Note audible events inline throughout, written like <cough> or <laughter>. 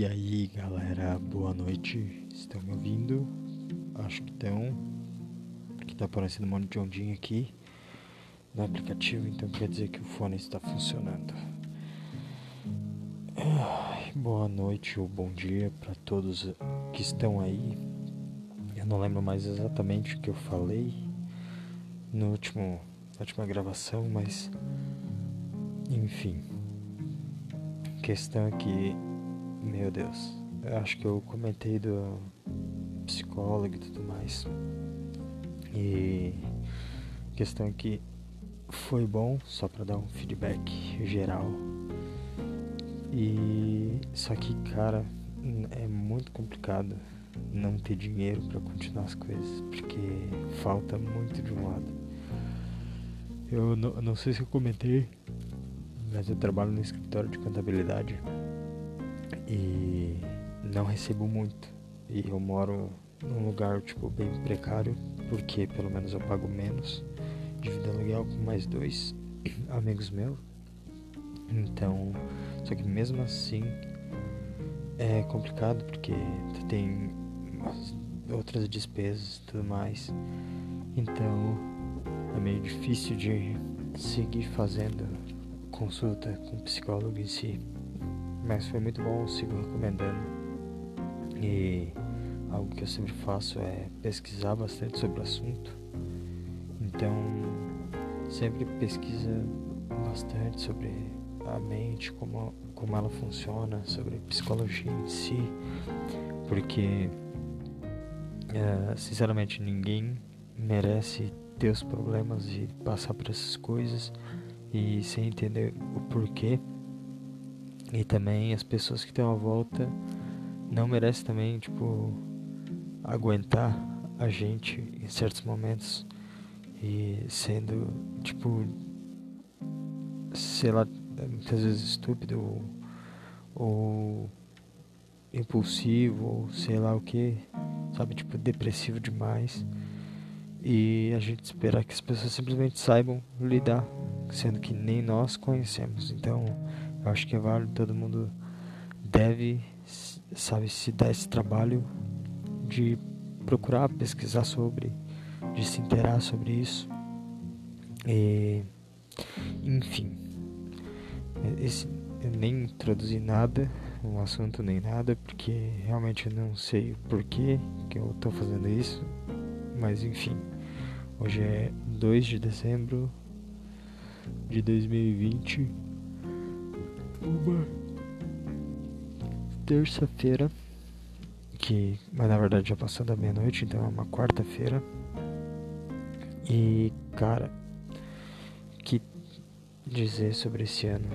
E aí galera, boa noite. Estão me ouvindo? Acho que estão. Porque tá aparecendo um monte de ondinha aqui no aplicativo, então quer dizer que o fone está funcionando. Ai, boa noite ou bom dia para todos que estão aí. Eu não lembro mais exatamente o que eu falei no último, na última gravação, mas enfim. A questão é que meu Deus, eu acho que eu comentei do psicólogo e tudo mais. E questão é que foi bom, só para dar um feedback geral. E só que, cara, é muito complicado não ter dinheiro para continuar as coisas, porque falta muito de um lado. Eu não, não sei se eu comentei, mas eu trabalho no escritório de contabilidade e não recebo muito. E eu moro num lugar tipo bem precário, porque pelo menos eu pago menos. Divido aluguel com mais dois <clears throat> amigos meus. Então, só que mesmo assim é complicado porque tem outras despesas e tudo mais. Então, é meio difícil de seguir fazendo consulta com psicólogo em si. Mas foi muito bom, sigo recomendando. E algo que eu sempre faço é pesquisar bastante sobre o assunto. Então, sempre pesquisa bastante sobre a mente, como, como ela funciona, sobre psicologia em si, porque, é, sinceramente, ninguém merece ter os problemas e passar por essas coisas e sem entender o porquê e também as pessoas que estão à volta não merecem também, tipo, aguentar a gente em certos momentos e sendo, tipo, sei lá, muitas vezes estúpido ou, ou impulsivo ou sei lá o que, sabe, tipo, depressivo demais. E a gente espera que as pessoas simplesmente saibam lidar, sendo que nem nós conhecemos. Então, eu acho que é válido, todo mundo deve, sabe, se dar esse trabalho de procurar pesquisar sobre, de se interar sobre isso. E, enfim, esse, eu nem introduzi nada, um assunto nem nada, porque realmente eu não sei o porquê que eu estou fazendo isso, mas enfim, hoje é 2 de dezembro de 2020 uma terça-feira, que mas na verdade já passou da meia-noite, então é uma quarta-feira. E cara, que dizer sobre esse ano?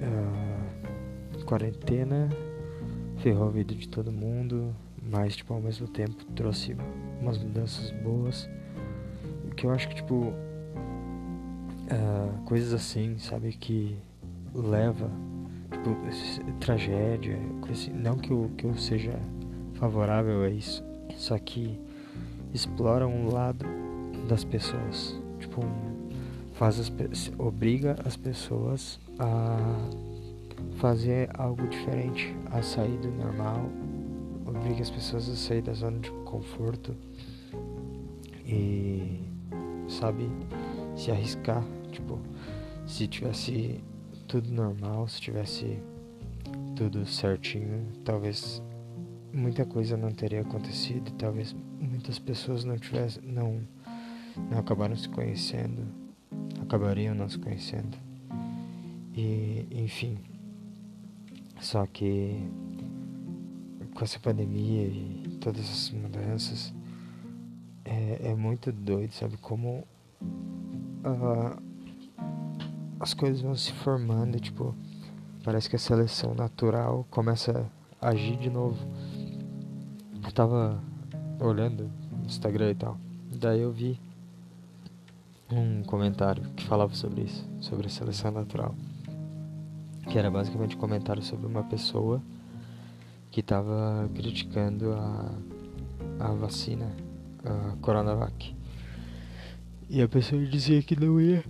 Uh, quarentena ferrou a vida de todo mundo, mas tipo ao mesmo tempo trouxe umas mudanças boas. O que eu acho que tipo uh, coisas assim, sabe que leva tipo, tragédia, não que eu, que eu seja favorável a isso, só que explora um lado das pessoas, tipo, faz as, obriga as pessoas a fazer algo diferente, a sair do normal, obriga as pessoas a sair da zona de conforto e sabe se arriscar, tipo, se tivesse tudo normal, se tivesse tudo certinho, talvez muita coisa não teria acontecido, talvez muitas pessoas não tivessem, não, não acabaram se conhecendo, acabariam não se conhecendo. E, enfim, só que com essa pandemia e todas essas mudanças, é, é muito doido, sabe? Como uh, as coisas vão se formando, tipo, parece que a seleção natural começa a agir de novo. Eu tava olhando no Instagram e tal, daí eu vi um comentário que falava sobre isso, sobre a seleção natural. Que era basicamente um comentário sobre uma pessoa que estava criticando a, a vacina, a Coronavac. E a pessoa dizia que não ia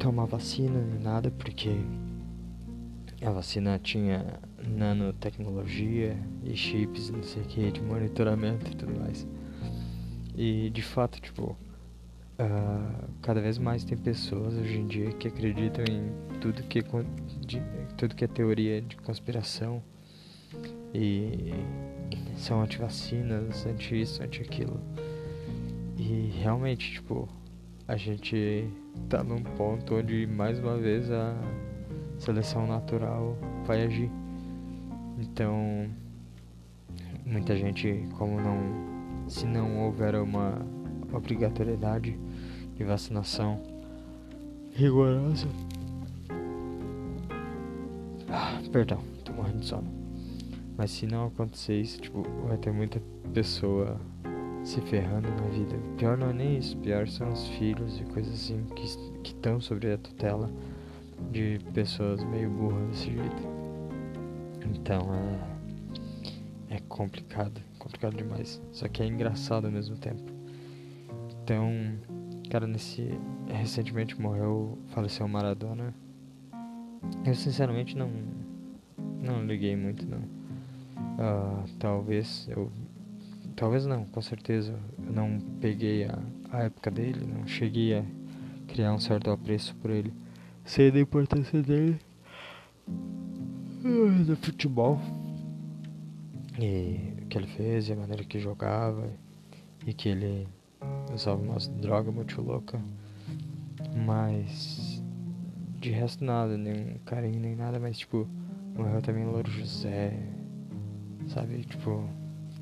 tomar vacina nem nada, porque a vacina tinha nanotecnologia e chips, não sei o que, de monitoramento e tudo mais. E de fato, tipo, uh, cada vez mais tem pessoas hoje em dia que acreditam em tudo que, de, tudo que é teoria de conspiração e são anti-vacinas, anti-isso, anti-aquilo. E realmente, tipo, a gente tá num ponto onde mais uma vez a seleção natural vai agir. Então, muita gente, como não, se não houver uma obrigatoriedade de vacinação rigorosa, ah, perdão, tô morrendo de sono. Mas se não acontecer isso, tipo, vai ter muita pessoa se ferrando na vida. Pior não é nem isso, pior são os filhos e coisas assim que estão sobre a tutela de pessoas meio burras desse jeito. Então é. É complicado, complicado demais. Só que é engraçado ao mesmo tempo. Então, cara, nesse. Recentemente morreu, faleceu o Maradona. Eu sinceramente não. Não liguei muito, não. Uh, talvez eu. Talvez não, com certeza. Eu não peguei a, a época dele, não cheguei a criar um certo apreço por ele. Sei da importância dele uh, no futebol. E o que ele fez, e a maneira que jogava. E que ele usava umas drogas muito louca. Mas de resto nada, nenhum carinho nem nada, mas tipo, morreu também Louro José, sabe? Tipo,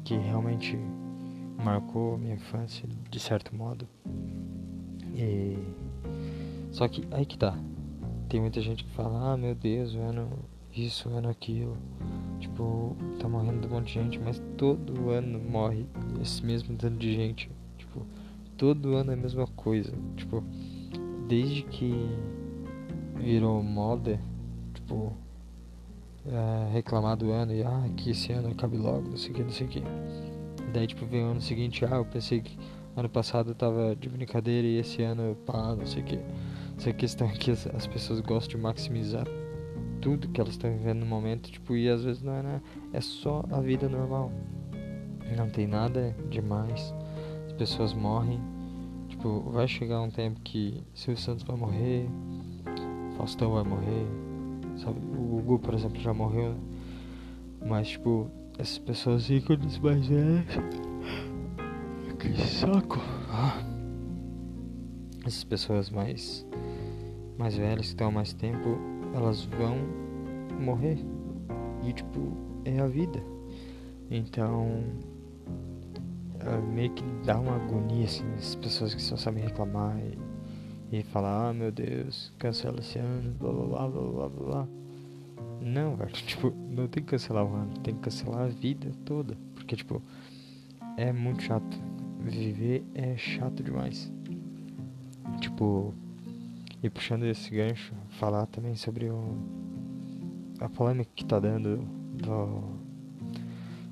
que realmente marcou minha infância de certo modo. E só que aí que tá. Tem muita gente que fala: "Ah, meu Deus, o ano isso, o ano aquilo". Tipo, tá morrendo um monte de gente, mas todo ano morre esse mesmo tanto de gente. Tipo, todo ano é a mesma coisa. Tipo, desde que virou moda, tipo, é, reclamar do ano e ah, que esse ano acabe logo, não sei o que, não sei o que. Daí tipo vem o ano seguinte, ah, eu pensei que ano passado eu tava de brincadeira e esse ano pá, não sei o que. Essa questão é que as, as pessoas gostam de maximizar tudo que elas estão vivendo no momento, tipo, e às vezes não é, né? é só a vida normal. Não tem nada demais. As pessoas morrem. Tipo, vai chegar um tempo que Silvio Santos vai morrer, Faustão vai morrer, Sabe? O Gugu, por exemplo, já morreu. Mas, tipo, essas pessoas ícones mais velhas. Que saco! Ah. Essas pessoas mais. mais velhas que estão há mais tempo, elas vão morrer. E, tipo, é a vida. Então. meio que dá uma agonia, assim, essas pessoas que só sabem reclamar e e falar, ah meu Deus, cancela esse ano, blá blá blá blá blá blá. Não, velho, <laughs> tipo, não tem que cancelar o ano, tem que cancelar a vida toda. Porque, tipo, é muito chato. Viver é chato demais. Tipo, e puxando esse gancho, falar também sobre o, a polêmica que tá dando do,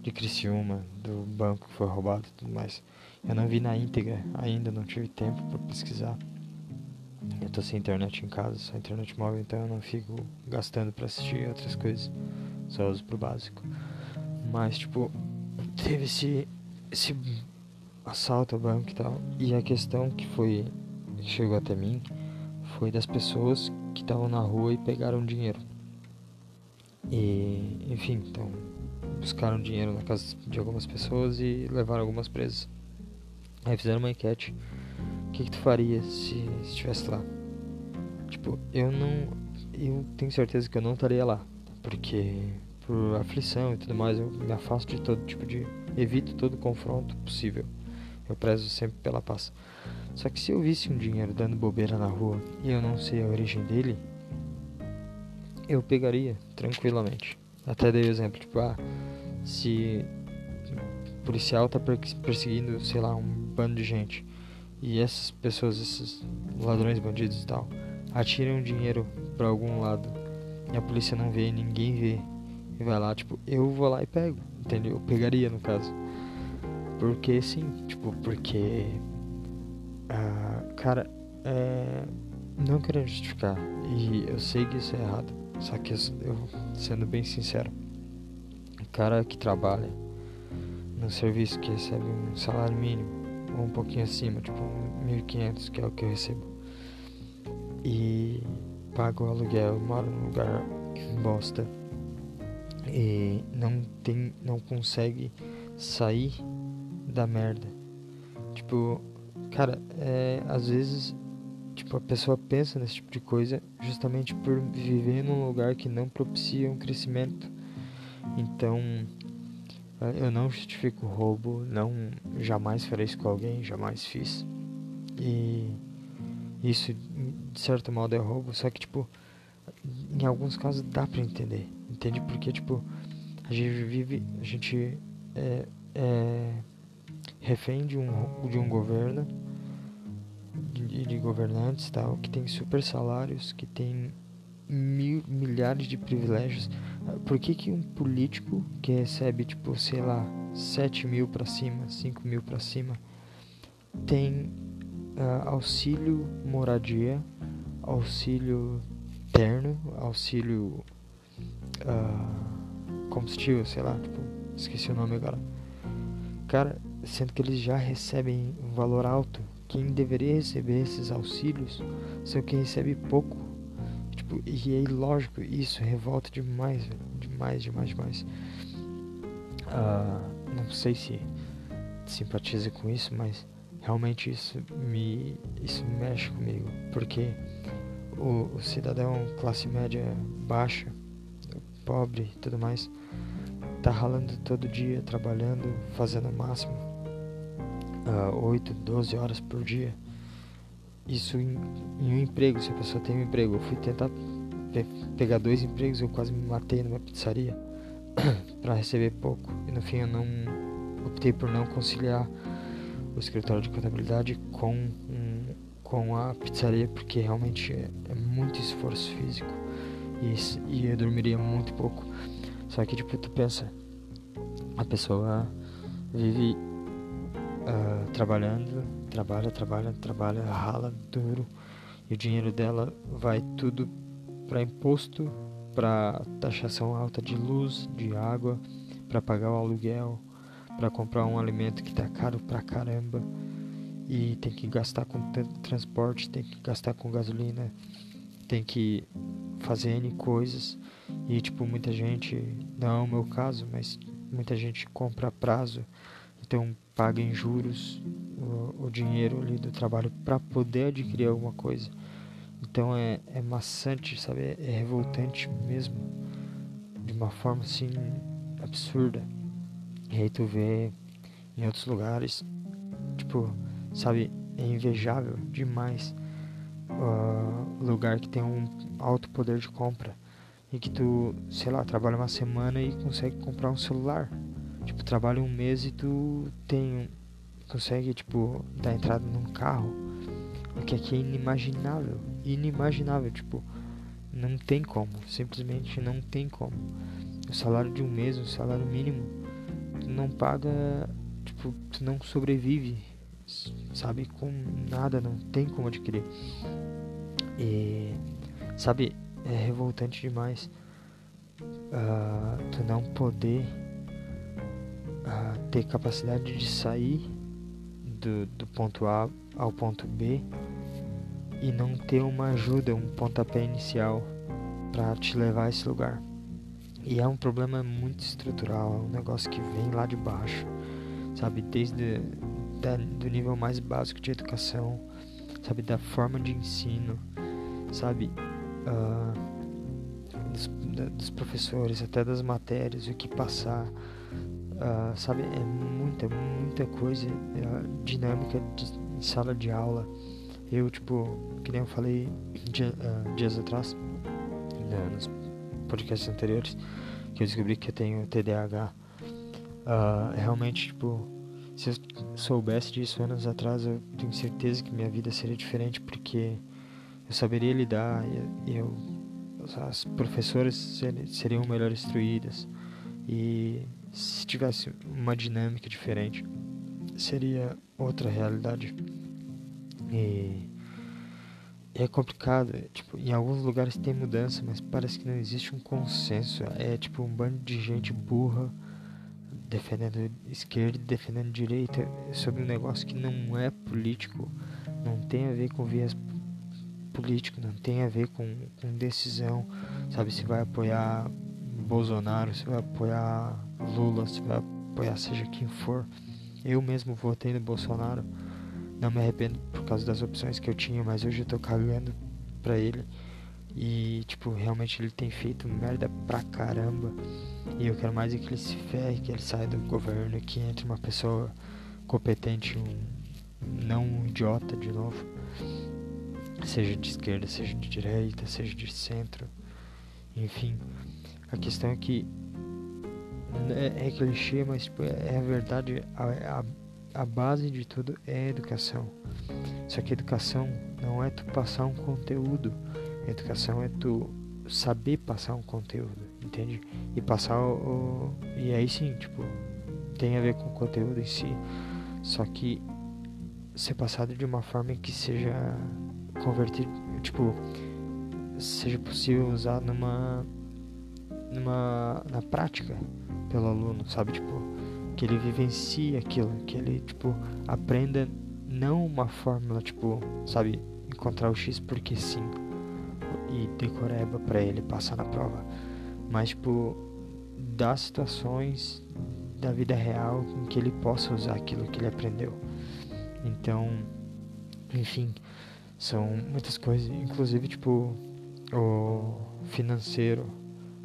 de Criciúma, do banco que foi roubado e tudo mais. Eu não vi na íntegra ainda, não tive tempo para pesquisar. Eu tô sem internet em casa, só internet móvel, então eu não fico gastando para assistir outras coisas. Só uso pro básico. Mas, tipo, teve esse, esse assalto ao banco e tal. E a questão que foi. Chegou até mim foi das pessoas que estavam na rua e pegaram dinheiro. E, enfim, então buscaram dinheiro na casa de algumas pessoas e levaram algumas presas. Aí fizeram uma enquete que, que tu faria se estivesse lá? Tipo, eu não. Eu tenho certeza que eu não estaria lá. Porque por aflição e tudo mais, eu me afasto de todo tipo de. Evito todo confronto possível. Eu prezo sempre pela paz. Só que se eu visse um dinheiro dando bobeira na rua e eu não sei a origem dele, eu pegaria tranquilamente. Até dei o exemplo, tipo, ah, se o policial tá perseguindo, sei lá, um bando de gente e essas pessoas, esses ladrões, bandidos e tal, atiram dinheiro para algum lado e a polícia não vê, ninguém vê e vai lá, tipo, eu vou lá e pego, entendeu? Eu pegaria no caso. Porque sim, tipo, porque. Uh, cara, é, não querendo justificar, e eu sei que isso é errado, Só que eu, sendo bem sincero, o cara que trabalha num serviço que recebe um salário mínimo ou um pouquinho acima, tipo 1.500, que é o que eu recebo, e paga o aluguel, mora num lugar bosta e não tem, não consegue sair da merda. Tipo, cara, é, às vezes tipo a pessoa pensa nesse tipo de coisa justamente por viver num lugar que não propicia um crescimento. Então, eu não justifico roubo, não jamais farei isso com alguém, jamais fiz. E isso de certo modo é roubo, só que tipo em alguns casos dá para entender. Entende? Porque, tipo, a gente vive, a gente é, é refém de um, de um governo de, de governantes tal que tem super salários, que tem mil, milhares de privilégios. Por que, que um político que recebe, tipo, sei lá, 7 mil para cima, 5 mil para cima, tem uh, auxílio moradia, auxílio terno, auxílio uh, combustível, sei lá, tipo, esqueci o nome agora. Cara, sendo que eles já recebem um valor alto, quem deveria receber esses auxílios são quem recebe pouco. Tipo, e é ilógico, isso revolta demais, velho, demais, demais, demais. Uh, não sei se simpatiza com isso, mas realmente isso me isso mexe comigo, porque o, o cidadão classe média baixa pobre e tudo mais, tá ralando todo dia, trabalhando, fazendo o máximo, uh, 8, 12 horas por dia. Isso em, em, um emprego, se a pessoa tem um emprego. Eu fui tentar pe pegar dois empregos, eu quase me matei numa pizzaria <coughs> para receber pouco. E no fim eu não optei por não conciliar o escritório de contabilidade com, um, com a pizzaria, porque realmente é, é muito esforço físico e, e eu dormiria muito pouco. Só que, tipo, tu pensa, a pessoa vive uh, trabalhando, trabalha, trabalha, trabalha, rala duro. E o dinheiro dela vai tudo para imposto, para taxação alta de luz, de água, para pagar o aluguel, para comprar um alimento que tá caro pra caramba. E tem que gastar com transporte, tem que gastar com gasolina, tem que fazer N coisas. E tipo muita gente, não é o meu caso, mas muita gente compra a prazo, então paga em juros o, o dinheiro ali do trabalho para poder adquirir alguma coisa. Então é, é maçante, sabe? É, é revoltante mesmo, de uma forma assim absurda. E aí tu vê em outros lugares, tipo, sabe, é invejável demais uh, lugar que tem um alto poder de compra e que tu, sei lá, trabalha uma semana e consegue comprar um celular. Tipo, trabalha um mês e tu tem consegue tipo dar entrada num carro. O que aqui é inimaginável, inimaginável, tipo, não tem como, simplesmente não tem como. O salário de um mês, o salário mínimo, tu não paga, tipo, tu não sobrevive sabe? Com nada, não tem como adquirir. E, sabe, é revoltante demais uh, tu não poder uh, ter capacidade de sair do, do ponto A ao ponto B e não ter uma ajuda, um pontapé inicial para te levar a esse lugar. E é um problema muito estrutural, é um negócio que vem lá de baixo, sabe? Desde da, do nível mais básico de educação, sabe, da forma de ensino, sabe, uh, dos, da, dos, professores, até das matérias, o que passar, uh, sabe, é muita, muita coisa uh, dinâmica de, de, sala de aula. Eu, tipo, que nem eu falei dia, dias atrás, né, nos podcasts anteriores, que eu descobri que eu tenho TDAH. realmente, tipo, se eu soubesse disso anos atrás, eu tenho certeza que minha vida seria diferente, porque eu saberia lidar, e eu, as professoras seriam melhor instruídas, e se tivesse uma dinâmica diferente, seria outra realidade. E é complicado. É, tipo, em alguns lugares tem mudança, mas parece que não existe um consenso. É tipo um bando de gente burra defendendo esquerda e defendendo direita sobre um negócio que não é político, não tem a ver com vias político, não tem a ver com, com decisão, sabe? Se vai apoiar Bolsonaro, se vai apoiar Lula, se vai apoiar seja quem for. Eu mesmo votei no Bolsonaro, não me arrependo por causa das opções que eu tinha, mas hoje eu tô cagando pra ele. E, tipo, realmente ele tem feito merda pra caramba. E eu quero mais é que ele se ferre, que ele saia do governo, que entre uma pessoa competente, um, não um idiota de novo. Seja de esquerda, seja de direita, seja de centro. Enfim, a questão é que é, é clichê, mas tipo, é a verdade. A, a, a base de tudo é educação. Só que educação não é tu passar um conteúdo Educação é tu saber passar um conteúdo, entende? E passar o, o, e aí sim, tipo, tem a ver com o conteúdo em si, só que ser passado de uma forma que seja convertido, tipo, seja possível usar numa numa na prática pelo aluno, sabe, tipo, que ele vivencie aquilo, que ele tipo aprenda não uma fórmula, tipo, sabe, encontrar o X porque sim, e decoreba para ele passar na prova, mas tipo das situações da vida real em que ele possa usar aquilo que ele aprendeu. Então, enfim, são muitas coisas, inclusive tipo o financeiro,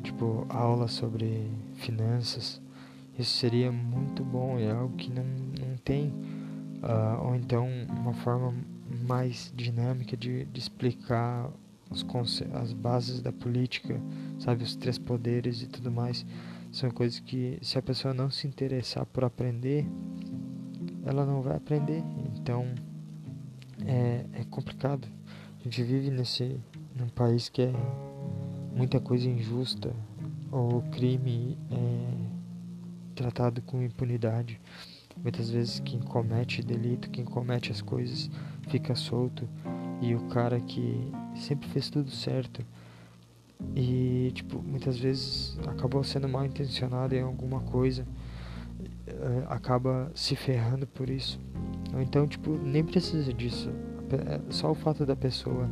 tipo aula sobre finanças. Isso seria muito bom, é algo que não, não tem, uh, ou então uma forma mais dinâmica de, de explicar os as bases da política, sabe, os três poderes e tudo mais, são coisas que se a pessoa não se interessar por aprender, ela não vai aprender. Então é, é complicado. A gente vive nesse num país que é muita coisa injusta, o crime é tratado com impunidade. Muitas vezes quem comete delito, quem comete as coisas, fica solto. E o cara que sempre fez tudo certo e tipo muitas vezes acabou sendo mal intencionado em alguma coisa eh, acaba se ferrando por isso. Então tipo nem precisa disso. É só o fato da pessoa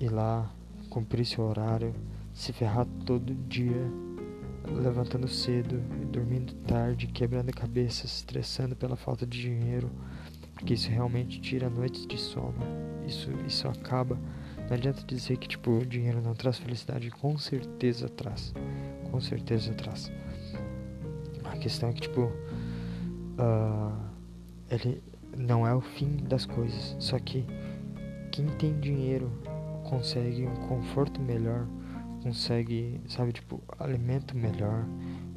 ir lá cumprir seu horário se ferrar todo dia levantando cedo dormindo tarde quebrando a cabeça estressando pela falta de dinheiro porque isso realmente tira noites de sono isso isso acaba não adianta dizer que tipo o dinheiro não traz felicidade, com certeza traz. Com certeza traz. A questão é que tipo uh, ele não é o fim das coisas, só que quem tem dinheiro consegue um conforto melhor, consegue, sabe, tipo, alimento melhor,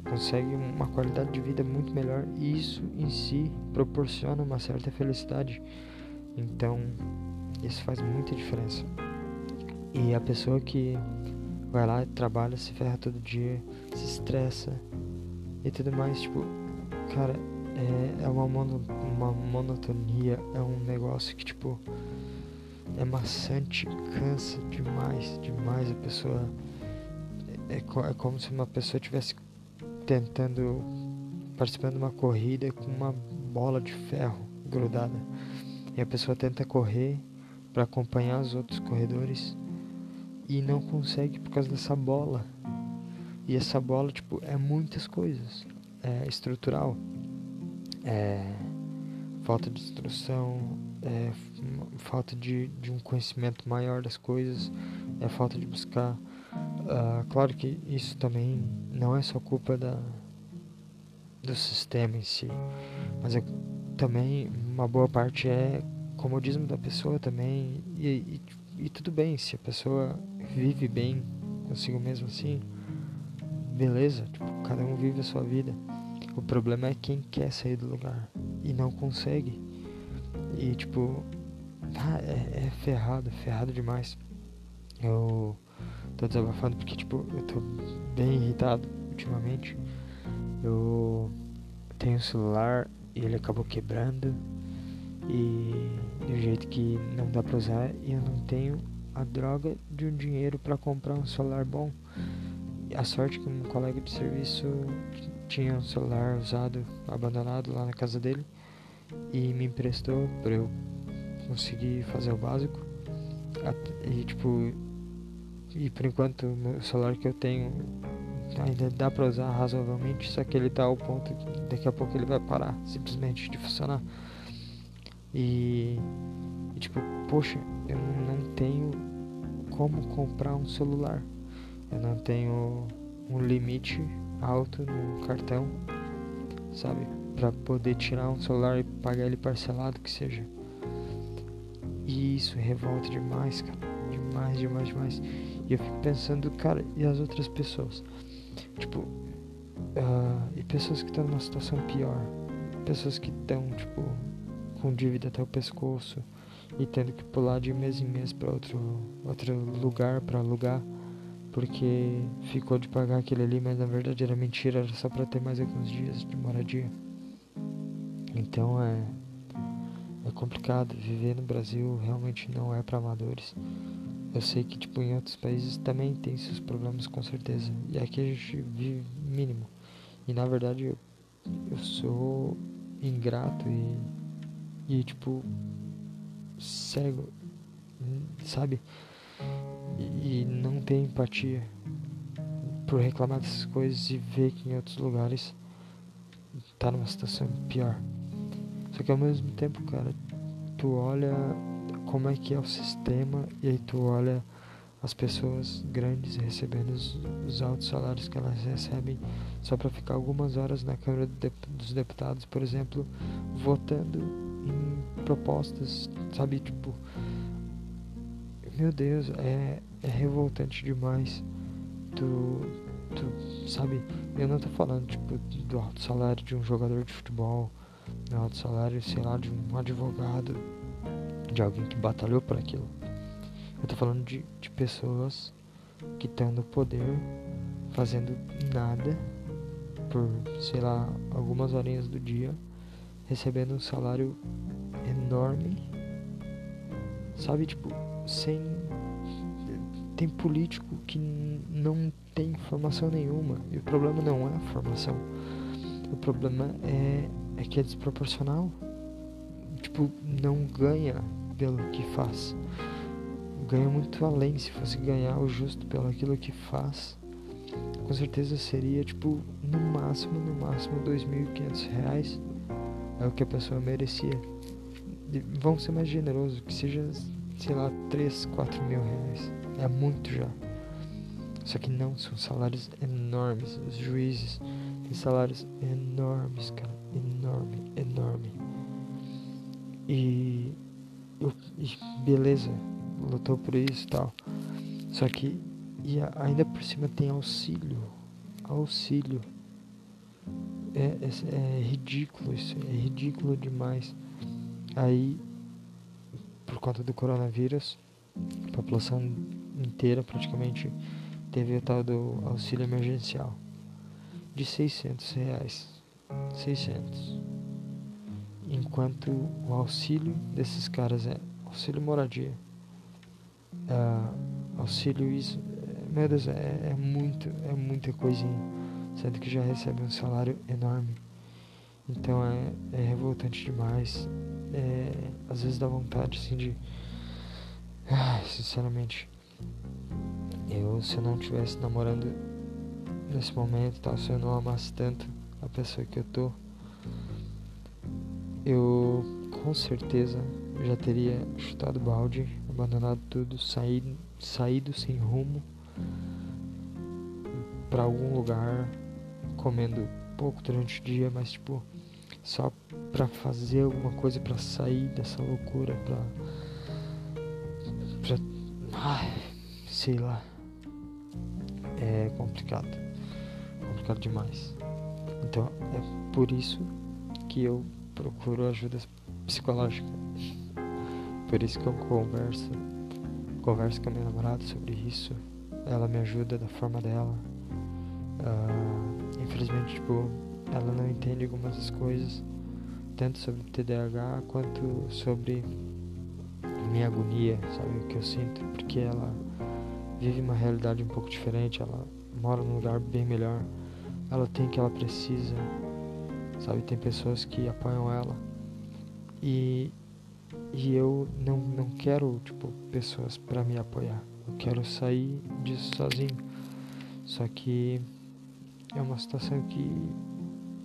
consegue uma qualidade de vida muito melhor e isso em si proporciona uma certa felicidade. Então, isso faz muita diferença. E a pessoa que vai lá, trabalha, se ferra todo dia, se estressa e tudo mais, tipo, cara, é, é uma, mono, uma monotonia, é um negócio que, tipo, é maçante, cansa demais, demais a pessoa. É, é, como se uma pessoa estivesse tentando, participando de uma corrida com uma bola de ferro grudada. E a pessoa tenta correr para acompanhar os outros corredores e não consegue por causa dessa bola. E essa bola, tipo, é muitas coisas. É estrutural, é falta de instrução, é falta de, de um conhecimento maior das coisas, é falta de buscar. Uh, claro que isso também não é só culpa da, do sistema em si, mas é, também uma boa parte é comodismo da pessoa também. E, e, e tudo bem, se a pessoa vive bem consigo mesmo assim, beleza, tipo, cada um vive a sua vida. O problema é quem quer sair do lugar e não consegue. E tipo, ah, é, é ferrado, ferrado demais. Eu tô desabafando porque tipo, eu tô bem irritado ultimamente. Eu tenho um celular e ele acabou quebrando. e do jeito que não dá pra usar e eu não tenho a droga de um dinheiro para comprar um celular bom. A sorte que um colega de serviço tinha um celular usado, abandonado lá na casa dele e me emprestou para eu conseguir fazer o básico. E tipo, e por enquanto o celular que eu tenho ainda dá para usar razoavelmente, só que ele tá ao ponto que daqui a pouco ele vai parar simplesmente de funcionar. E, e tipo, poxa, eu não tenho como comprar um celular. Eu não tenho um limite alto no cartão, sabe? Para poder tirar um celular e pagar ele parcelado que seja. E isso revolta demais, cara. Demais, demais, demais. E eu fico pensando, cara, e as outras pessoas? Tipo, uh, e pessoas que estão numa situação pior. Pessoas que estão, tipo, com dívida até o pescoço e tendo que pular de mês em mês para outro, outro lugar para alugar porque ficou de pagar aquele ali, mas na verdade era mentira, era só para ter mais alguns dias de moradia. Então é é complicado viver no Brasil, realmente não é para amadores. Eu sei que tipo em outros países também tem seus problemas com certeza. E aqui a gente vive mínimo. E na verdade eu, eu sou ingrato e e tipo cego, sabe? E, e não tem empatia por reclamar dessas coisas e ver que em outros lugares tá numa situação pior. Só que ao mesmo tempo, cara, tu olha como é que é o sistema e aí tu olha as pessoas grandes recebendo os, os altos salários que elas recebem só para ficar algumas horas na Câmara dos Deputados, por exemplo, votando em propostas, sabe? Tipo, meu Deus, é, é revoltante demais. Tu, tu, sabe? Eu não tô falando, tipo, do alto salário de um jogador de futebol, do alto salário, sei lá, de um advogado, de alguém que batalhou por aquilo. Eu tô falando de, de pessoas que estão no poder fazendo nada por, sei lá, algumas horinhas do dia, recebendo um salário enorme, sabe? Tipo, sem. Tem político que não tem formação nenhuma. E o problema não é a formação. O problema é, é que é desproporcional. Tipo, não ganha pelo que faz. Ganha muito além. Se fosse ganhar o justo pelo aquilo que faz, com certeza seria tipo, no máximo, no máximo, 2.500 reais. É o que a pessoa merecia vamos ser mais generosos, que seja, sei lá, 3, 4 mil reais. É muito já. Só que não, são salários enormes. Os juízes têm salários enormes, cara. Enorme, enorme. E beleza, lutou por isso e tal. Só que e ainda por cima tem auxílio. Auxílio. É, é, é ridículo isso, é ridículo demais. Aí, por conta do coronavírus, a população inteira praticamente teve o tal do auxílio emergencial de 600 reais. 600. Enquanto o auxílio desses caras é auxílio moradia, é, auxílio isso, meu Deus, é, é muito, é muita coisinha, sendo que já recebe um salário enorme. Então é, é revoltante demais é, às vezes dá vontade assim de. Ai, sinceramente, eu se eu não estivesse namorando nesse momento, tal, se eu não amasse tanto a pessoa que eu tô, eu com certeza já teria chutado balde, abandonado tudo, saído, saído sem rumo para algum lugar, comendo pouco durante o dia, mas tipo só para fazer alguma coisa para sair dessa loucura, para pra ai, sei lá. É complicado. Complicado demais. Então, é por isso que eu procuro ajuda psicológica. Por isso que eu converso, converso com a minha namorada sobre isso. Ela me ajuda da forma dela. Uh, infelizmente, tipo, ela não entende algumas das coisas, tanto sobre TDAH quanto sobre minha agonia, sabe? O que eu sinto, porque ela vive uma realidade um pouco diferente, ela mora num lugar bem melhor, ela tem o que ela precisa, sabe? Tem pessoas que apoiam ela. E, e eu não, não quero, tipo, pessoas para me apoiar, eu quero sair disso sozinho, só que é uma situação que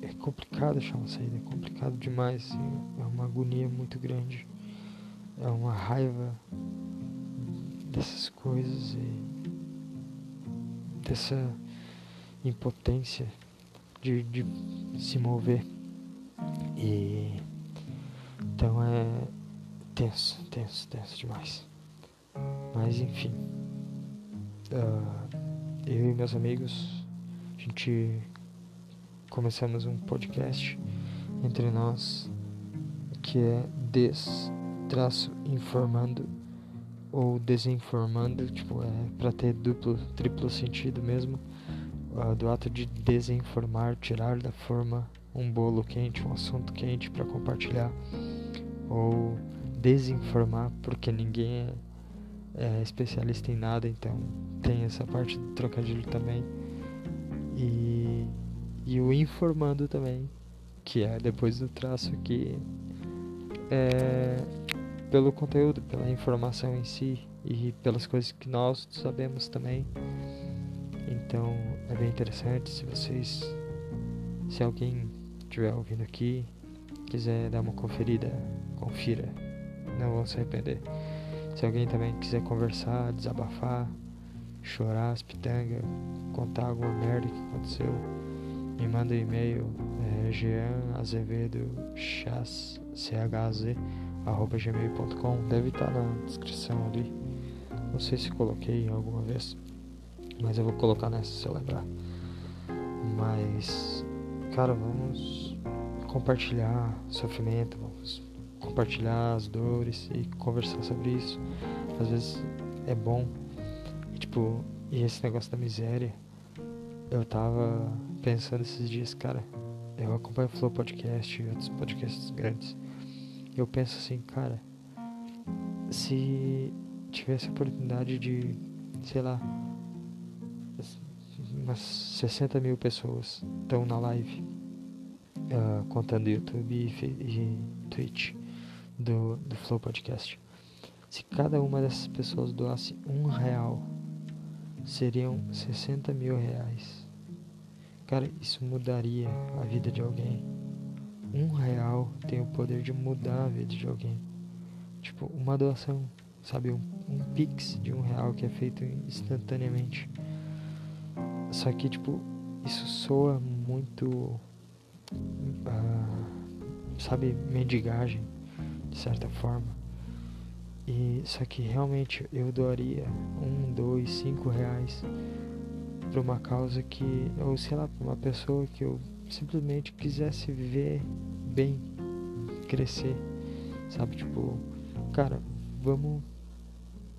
é complicado achar uma saída, é complicado demais, assim, é uma agonia muito grande, é uma raiva dessas coisas e dessa impotência de, de se mover. E então é tenso, tenso, tenso demais. Mas enfim, uh, eu e meus amigos, a gente começamos um podcast entre nós que é des-informando ou desinformando, tipo, é para ter duplo, triplo sentido mesmo, uh, do ato de desinformar, tirar da forma um bolo quente, um assunto quente para compartilhar, ou desinformar porque ninguém é, é, especialista em nada, então tem essa parte do trocadilho também, e, e o informando também, que é depois do traço que é pelo conteúdo, pela informação em si e pelas coisas que nós sabemos também. Então é bem interessante se vocês, se alguém estiver ouvindo aqui, quiser dar uma conferida, confira, não vão se arrepender. Se alguém também quiser conversar, desabafar, chorar as pitangas, contar alguma merda que aconteceu, me manda um e-mail é, Jean Azevedo Chaz, C-H-Z, arroba gmail.com deve estar na descrição ali. Não sei se coloquei alguma vez, mas eu vou colocar nessa se eu lembrar. Mas, cara, vamos compartilhar sofrimento, vamos compartilhar as dores e conversar sobre isso. Às vezes é bom. E, tipo, e esse negócio da miséria, eu tava pensando esses dias, cara. Eu acompanho o Flow Podcast e outros podcasts grandes eu penso assim, cara, se tivesse a oportunidade de, sei lá, umas 60 mil pessoas estão na live uh, contando YouTube e, Twitch do, do Flow Podcast. Se cada uma dessas pessoas doasse um real, seriam 60 mil reais. Cara, isso mudaria a vida de alguém um real tem o poder de mudar a vida de alguém. Tipo, uma doação, sabe? Um, um pix de um real que é feito instantaneamente. Só que, tipo, isso soa muito. Uh, sabe? Mendigagem, de certa forma. E só que realmente eu doaria um, dois, cinco reais para uma causa que, ou sei lá, para uma pessoa que eu simplesmente quisesse viver bem, crescer, sabe? Tipo, cara, vamos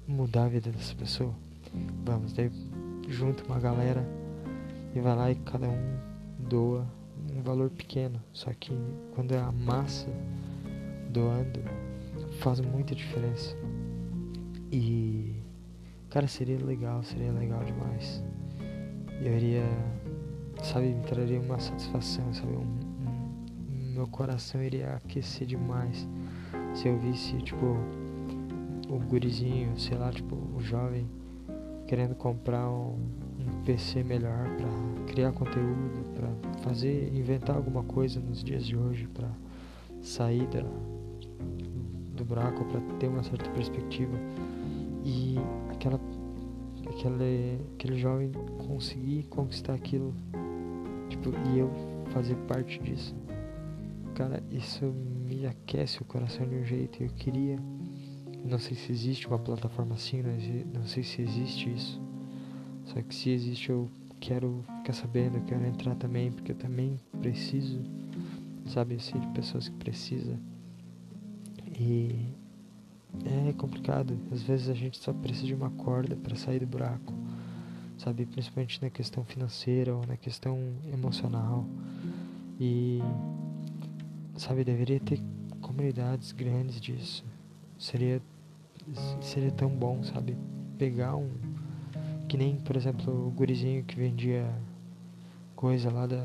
mudar a vida dessa pessoa. Vamos, daí junto uma galera e vai lá e cada um doa um valor pequeno. Só que quando é a massa doando, faz muita diferença. E, cara, seria legal, seria legal demais. Eu iria sabe, me traria uma satisfação, sabe, um, um, meu coração iria aquecer demais se eu visse, tipo, o gurizinho, sei lá, tipo, o jovem querendo comprar um, PC melhor para criar conteúdo, para fazer, inventar alguma coisa nos dias de hoje, para sair da, do buraco, para ter uma certa perspectiva e aquela aquele, aquele jovem conseguir conquistar aquilo Tipo, e eu fazer parte disso. Cara, isso me aquece o coração de um jeito. Eu queria. Não sei se existe uma plataforma assim, não sei se existe isso. Só que se existe, eu quero ficar sabendo, eu quero entrar também, porque eu também preciso, sabe, assim, de pessoas que precisam. E é complicado. Às vezes a gente só precisa de uma corda para sair do buraco sabe? Principalmente na questão financeira ou na questão emocional. E sabe, deveria ter comunidades grandes disso. Seria seria tão bom, sabe? Pegar um que nem, por exemplo, o gurizinho que vendia coisa lá da,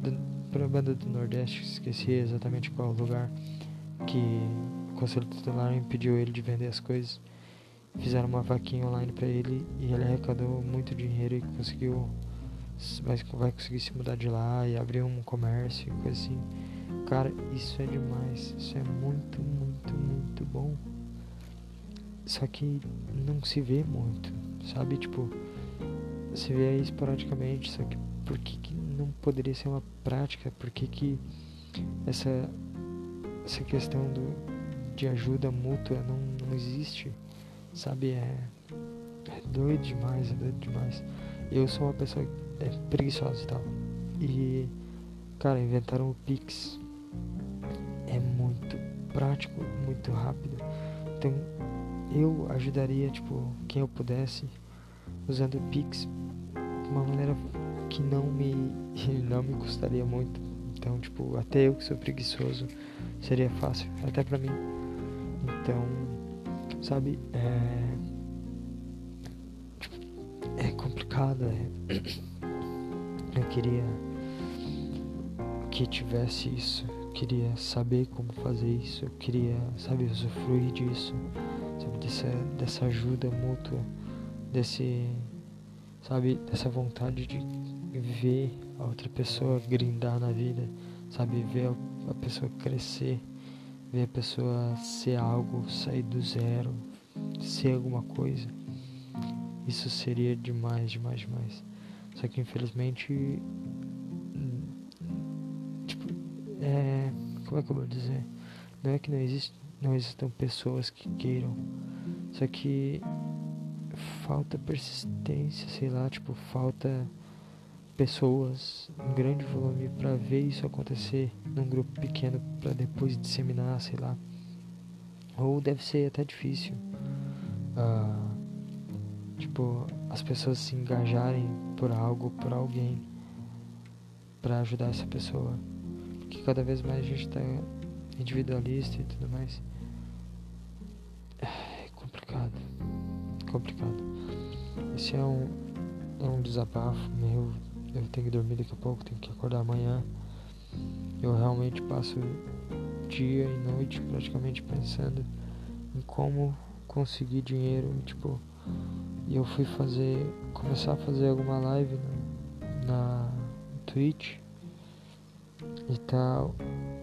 da pra banda do Nordeste, esqueci exatamente qual lugar, que o conselho tutelar impediu ele de vender as coisas. Fizeram uma vaquinha online para ele e ele arrecadou muito dinheiro e conseguiu vai, vai conseguir se mudar de lá e abrir um comércio, coisa assim. Cara, isso é demais. Isso é muito, muito, muito bom. Só que não se vê muito, sabe? Tipo, se vê aí esporadicamente, só que por que, que não poderia ser uma prática? Por que, que essa, essa questão do, de ajuda mútua não, não existe? Sabe? É, é doido demais, é doido demais. Eu sou uma pessoa é, preguiçosa e tal. E, cara, inventaram o Pix. É muito prático, muito rápido. Então, eu ajudaria, tipo, quem eu pudesse, usando o Pix de uma maneira que não me, <laughs> não me custaria muito. Então, tipo, até eu que sou preguiçoso, seria fácil, até pra mim. Então, sabe, é. É complicado, é. <coughs> Eu queria que tivesse isso, eu queria saber como fazer isso, eu queria, sabe, usufruir disso dessa, dessa ajuda mútua, desse, sabe, dessa vontade de ver a outra pessoa grindar na vida, sabe, ver a, pessoa crescer, ver a pessoa ser algo, sair do zero, ser alguma coisa. Isso seria demais, demais, demais. Só que infelizmente, tipo, é, como é que eu vou dizer? Não é que não existe não existam pessoas que queiram. Só que falta persistência, sei lá, tipo, falta pessoas em grande volume para ver isso acontecer num grupo pequeno para depois disseminar, sei lá. Ou deve ser até difícil. Uh, tipo, as pessoas se engajarem por algo, por alguém para ajudar essa pessoa. Porque cada vez mais a gente tá individualista e tudo mais. É complicado. Complicado. Esse é um, é um desabafo meu. Eu tenho que dormir daqui a pouco, tenho que acordar amanhã. Eu realmente passo dia e noite praticamente pensando em como conseguir dinheiro, tipo, e eu fui fazer, começar a fazer alguma live no, na Twitch e tal.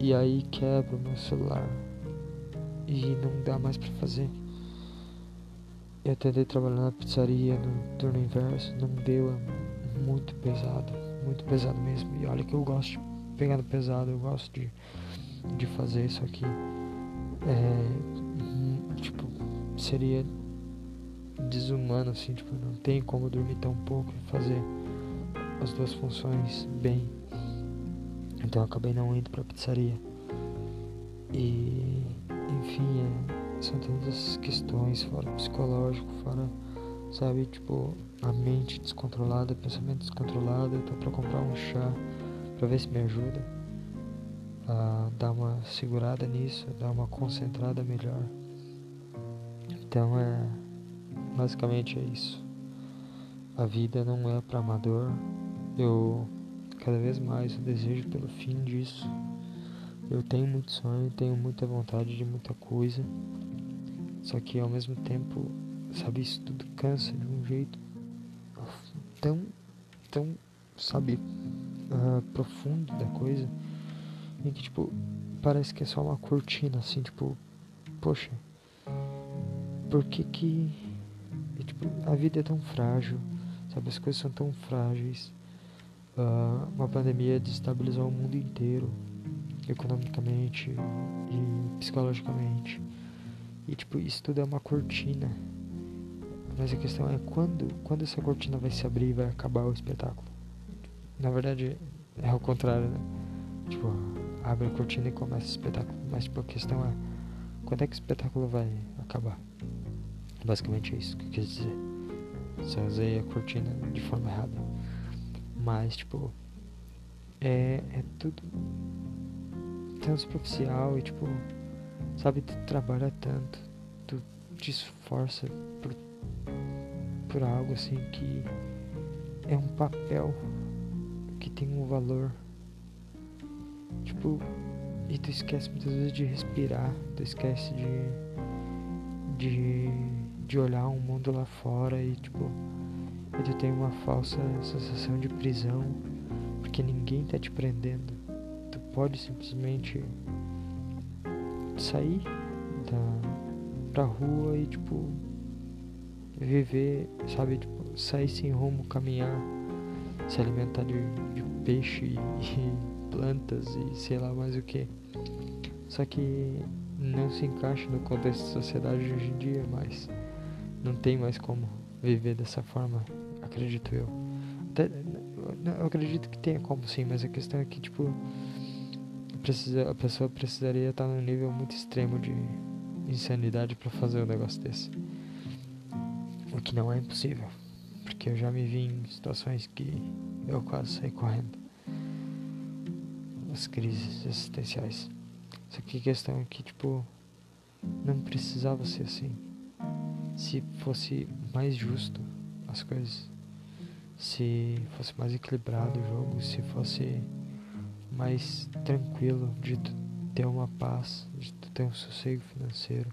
E aí quebra o meu celular e não dá mais para fazer. Eu tentei trabalhar na pizzaria no turno inverso, não deu, é muito pesado, muito pesado mesmo. E olha que eu gosto de pegar no pesado, eu gosto de, de fazer isso aqui. É, tipo, seria desumano assim, tipo, não tem como dormir tão pouco e fazer as duas funções bem. Então eu acabei não indo pra pizzaria. E enfim, é, são tantas questões, fora psicológico, fora, sabe, tipo, a mente descontrolada, pensamento descontrolado. Eu tô pra comprar um chá pra ver se me ajuda a dar uma segurada nisso, dar uma concentrada melhor. Então é basicamente é isso. A vida não é para amador. Eu cada vez mais eu desejo pelo fim disso. Eu tenho muito sonho, tenho muita vontade de muita coisa. Só que ao mesmo tempo, sabe, isso tudo cansa de um jeito tão, tão, sabe, uh, profundo da coisa. Em que, tipo, parece que é só uma cortina, assim, tipo, poxa, por que que, e, tipo, a vida é tão frágil, sabe, as coisas são tão frágeis. Uh, uma pandemia destabilizou o mundo inteiro, economicamente e psicologicamente. E tipo, isso tudo é uma cortina. Mas a questão é quando, quando essa cortina vai se abrir e vai acabar o espetáculo. Na verdade, é ao contrário, né? Tipo, abre a cortina e começa o espetáculo. Mas tipo, a questão é quando é que o espetáculo vai acabar? Basicamente é isso que eu quis dizer. Só usei a cortina de forma errada. Mas, tipo, é, é tudo tão superficial e tipo, sabe, tu trabalha tanto, tu te esforça por, por algo assim que é um papel que tem um valor. Tipo, e tu esquece muitas vezes de respirar, tu esquece de, de, de olhar o um mundo lá fora e tipo, tu tem uma falsa sensação de prisão, porque ninguém tá te prendendo. Tu pode simplesmente sair da, pra rua e tipo viver, sabe, tipo, sair sem rumo, caminhar, se alimentar de, de peixe e, e plantas e sei lá mais o que. Só que não se encaixa no contexto da sociedade de hoje em dia, mas não tem mais como viver dessa forma, acredito eu. Até, eu acredito que tenha como sim, mas a questão é que tipo precisa, a pessoa precisaria estar num nível muito extremo de insanidade para fazer um negócio desse. O que não é impossível, porque eu já me vi em situações que eu quase saí correndo. As crises existenciais. Só que a questão é que, tipo, não precisava ser assim. Se fosse mais justo as coisas, se fosse mais equilibrado o jogo, se fosse mais tranquilo de tu ter uma paz, de tu ter um sossego financeiro,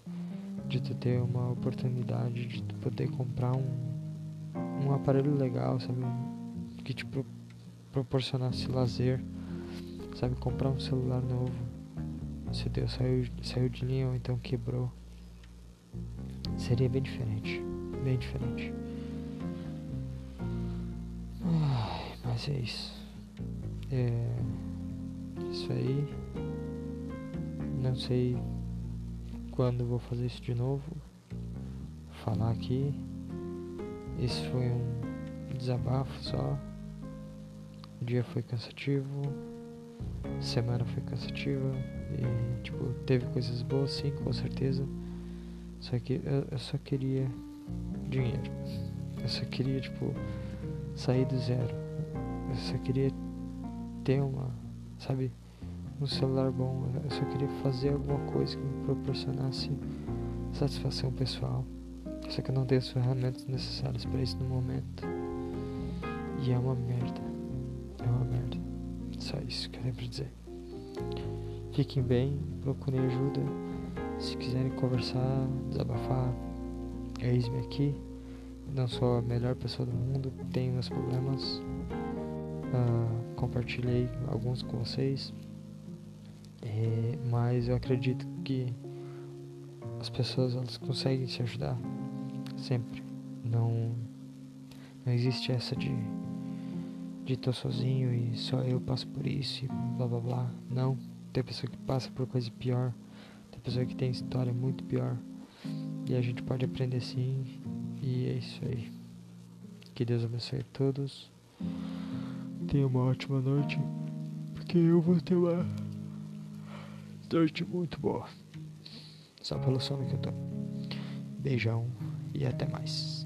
de tu ter uma oportunidade de tu poder comprar um, um aparelho legal, sabe? Que te pro, proporcionasse lazer, sabe? Comprar um celular novo se o teu saiu, saiu de linha ou então quebrou, seria bem diferente. Bem diferente. Mas é isso. É. Isso aí. Não sei quando vou fazer isso de novo. Falar aqui. Esse foi um desabafo só. O dia foi cansativo. Semana foi cansativa. E, tipo, teve coisas boas, sim, com certeza. Só que eu, eu só queria dinheiro. Eu só queria, tipo, sair do zero. Eu só queria ter uma, sabe, um celular bom. Eu só queria fazer alguma coisa que me proporcionasse satisfação pessoal. Só que eu não tenho as ferramentas necessárias para isso no momento. E é uma merda. É uma merda. Só isso que eu tenho pra dizer. Fiquem bem, procurem ajuda. Se quiserem conversar, desabafar, eis-me aqui. Não sou a melhor pessoa do mundo, tenho meus problemas. Uh, compartilhei alguns com vocês. É, mas eu acredito que as pessoas elas conseguem se ajudar sempre. Não, não existe essa de de estar sozinho e só eu passo por isso e blá blá blá. Não. Tem pessoa que passa por coisa pior, tem pessoa que tem história muito pior. E a gente pode aprender sim. E é isso aí. Que Deus abençoe a todos. Tenha uma ótima noite. Porque eu vou ter uma noite muito boa. Só pelo sono que eu tô. Beijão e até mais.